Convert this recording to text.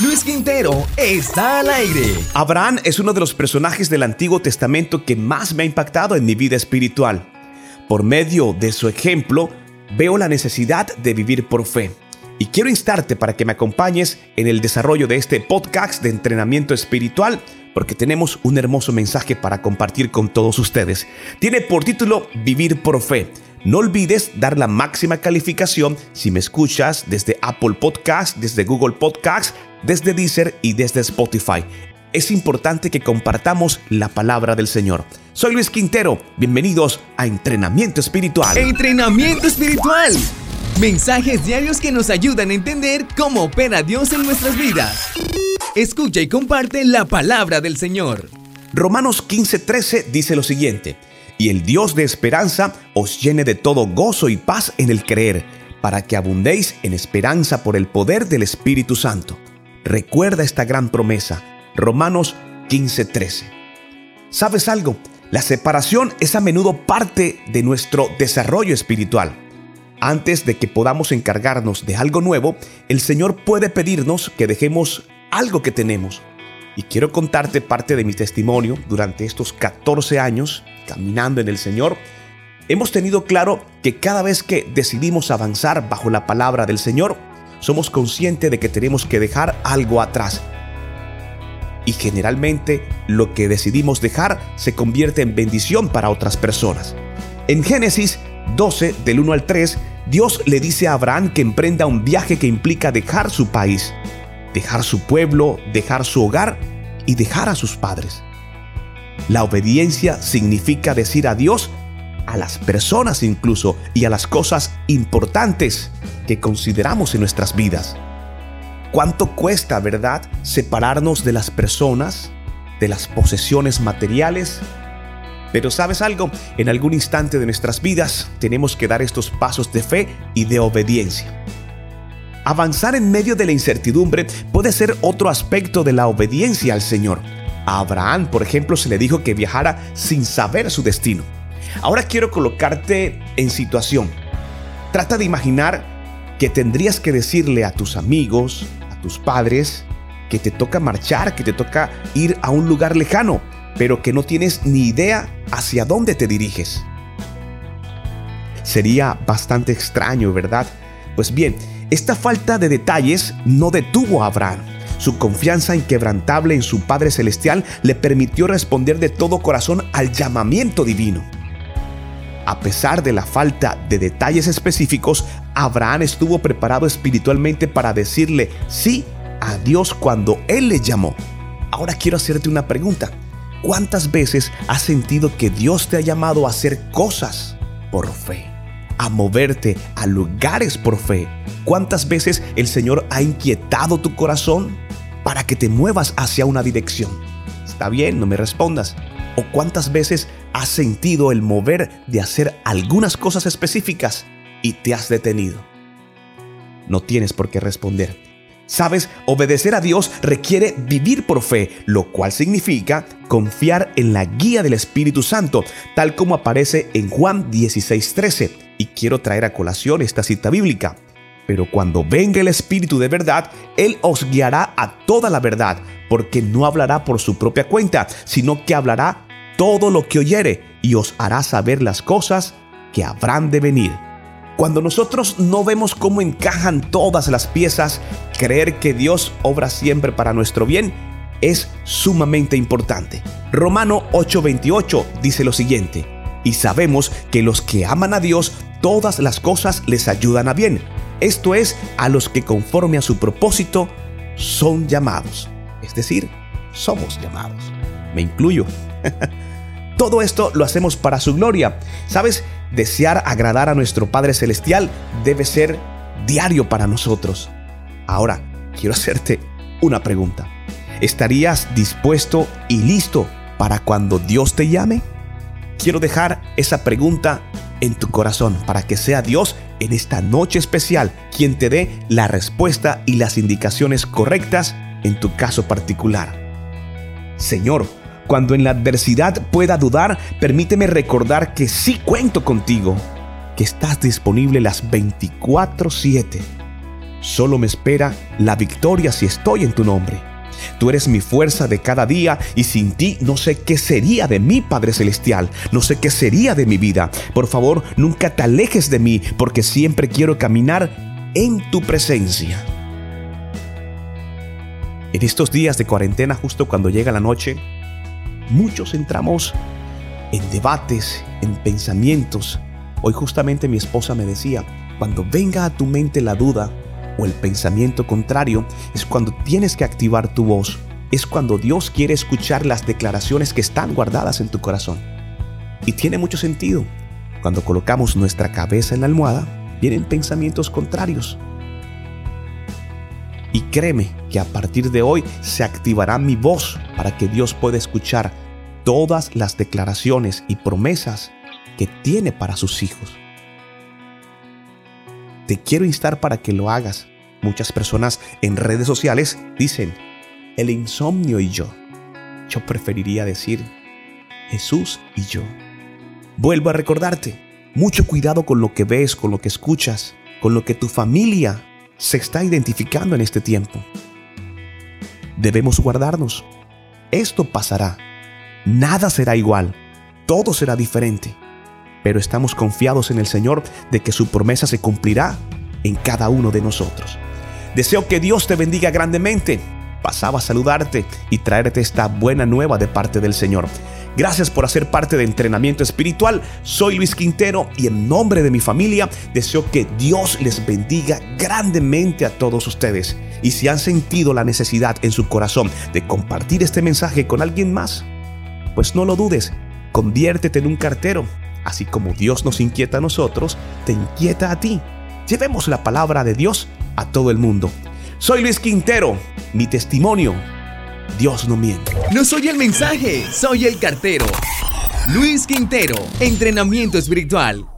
Luis Quintero está al aire. Abraham es uno de los personajes del Antiguo Testamento que más me ha impactado en mi vida espiritual. Por medio de su ejemplo, veo la necesidad de vivir por fe. Y quiero instarte para que me acompañes en el desarrollo de este podcast de entrenamiento espiritual, porque tenemos un hermoso mensaje para compartir con todos ustedes. Tiene por título Vivir por fe. No olvides dar la máxima calificación si me escuchas desde Apple Podcast, desde Google Podcast, desde Deezer y desde Spotify. Es importante que compartamos la palabra del Señor. Soy Luis Quintero, bienvenidos a Entrenamiento Espiritual. Entrenamiento Espiritual. Mensajes diarios que nos ayudan a entender cómo opera Dios en nuestras vidas. Escucha y comparte la palabra del Señor. Romanos 15:13 dice lo siguiente, y el Dios de esperanza os llene de todo gozo y paz en el creer, para que abundéis en esperanza por el poder del Espíritu Santo. Recuerda esta gran promesa, Romanos 15:13. ¿Sabes algo? La separación es a menudo parte de nuestro desarrollo espiritual. Antes de que podamos encargarnos de algo nuevo, el Señor puede pedirnos que dejemos algo que tenemos. Y quiero contarte parte de mi testimonio durante estos 14 años caminando en el Señor. Hemos tenido claro que cada vez que decidimos avanzar bajo la palabra del Señor, somos conscientes de que tenemos que dejar algo atrás. Y generalmente lo que decidimos dejar se convierte en bendición para otras personas. En Génesis 12, del 1 al 3, Dios le dice a Abraham que emprenda un viaje que implica dejar su país, dejar su pueblo, dejar su hogar y dejar a sus padres. La obediencia significa decir adiós a las personas incluso y a las cosas importantes que consideramos en nuestras vidas. ¿Cuánto cuesta, verdad, separarnos de las personas, de las posesiones materiales? Pero sabes algo, en algún instante de nuestras vidas tenemos que dar estos pasos de fe y de obediencia. Avanzar en medio de la incertidumbre puede ser otro aspecto de la obediencia al Señor. A Abraham, por ejemplo, se le dijo que viajara sin saber su destino. Ahora quiero colocarte en situación. Trata de imaginar que tendrías que decirle a tus amigos, a tus padres, que te toca marchar, que te toca ir a un lugar lejano, pero que no tienes ni idea hacia dónde te diriges. Sería bastante extraño, ¿verdad? Pues bien, esta falta de detalles no detuvo a Abraham. Su confianza inquebrantable en su Padre Celestial le permitió responder de todo corazón al llamamiento divino. A pesar de la falta de detalles específicos, Abraham estuvo preparado espiritualmente para decirle sí a Dios cuando Él le llamó. Ahora quiero hacerte una pregunta. ¿Cuántas veces has sentido que Dios te ha llamado a hacer cosas por fe? A moverte a lugares por fe. ¿Cuántas veces el Señor ha inquietado tu corazón para que te muevas hacia una dirección? Está bien, no me respondas. ¿O cuántas veces has sentido el mover de hacer algunas cosas específicas y te has detenido? No tienes por qué responder. Sabes, obedecer a Dios requiere vivir por fe, lo cual significa confiar en la guía del Espíritu Santo, tal como aparece en Juan 16:13. Y quiero traer a colación esta cita bíblica. Pero cuando venga el Espíritu de verdad, Él os guiará a toda la verdad, porque no hablará por su propia cuenta, sino que hablará todo lo que oyere y os hará saber las cosas que habrán de venir. Cuando nosotros no vemos cómo encajan todas las piezas, creer que Dios obra siempre para nuestro bien es sumamente importante. Romano 8:28 dice lo siguiente, y sabemos que los que aman a Dios, todas las cosas les ayudan a bien. Esto es, a los que conforme a su propósito son llamados. Es decir, somos llamados. Me incluyo. Todo esto lo hacemos para su gloria. ¿Sabes? Desear agradar a nuestro Padre Celestial debe ser diario para nosotros. Ahora, quiero hacerte una pregunta. ¿Estarías dispuesto y listo para cuando Dios te llame? Quiero dejar esa pregunta en tu corazón para que sea Dios en esta noche especial quien te dé la respuesta y las indicaciones correctas en tu caso particular. Señor, cuando en la adversidad pueda dudar, permíteme recordar que sí cuento contigo, que estás disponible las 24/7 Solo me espera la victoria si estoy en tu nombre. Tú eres mi fuerza de cada día y sin ti no sé qué sería de mi Padre Celestial, no sé qué sería de mi vida. Por favor, nunca te alejes de mí porque siempre quiero caminar en tu presencia. En estos días de cuarentena, justo cuando llega la noche, muchos entramos en debates, en pensamientos. Hoy justamente mi esposa me decía, cuando venga a tu mente la duda, o el pensamiento contrario, es cuando tienes que activar tu voz. Es cuando Dios quiere escuchar las declaraciones que están guardadas en tu corazón. Y tiene mucho sentido. Cuando colocamos nuestra cabeza en la almohada, vienen pensamientos contrarios. Y créeme que a partir de hoy se activará mi voz para que Dios pueda escuchar todas las declaraciones y promesas que tiene para sus hijos. Te quiero instar para que lo hagas. Muchas personas en redes sociales dicen, el insomnio y yo. Yo preferiría decir, Jesús y yo. Vuelvo a recordarte, mucho cuidado con lo que ves, con lo que escuchas, con lo que tu familia se está identificando en este tiempo. Debemos guardarnos. Esto pasará. Nada será igual. Todo será diferente pero estamos confiados en el Señor de que su promesa se cumplirá en cada uno de nosotros. Deseo que Dios te bendiga grandemente. Pasaba a saludarte y traerte esta buena nueva de parte del Señor. Gracias por hacer parte de entrenamiento espiritual. Soy Luis Quintero y en nombre de mi familia deseo que Dios les bendiga grandemente a todos ustedes. Y si han sentido la necesidad en su corazón de compartir este mensaje con alguien más, pues no lo dudes, conviértete en un cartero Así como Dios nos inquieta a nosotros, te inquieta a ti. Llevemos la palabra de Dios a todo el mundo. Soy Luis Quintero, mi testimonio. Dios no miente. No soy el mensaje, soy el cartero. Luis Quintero, entrenamiento espiritual.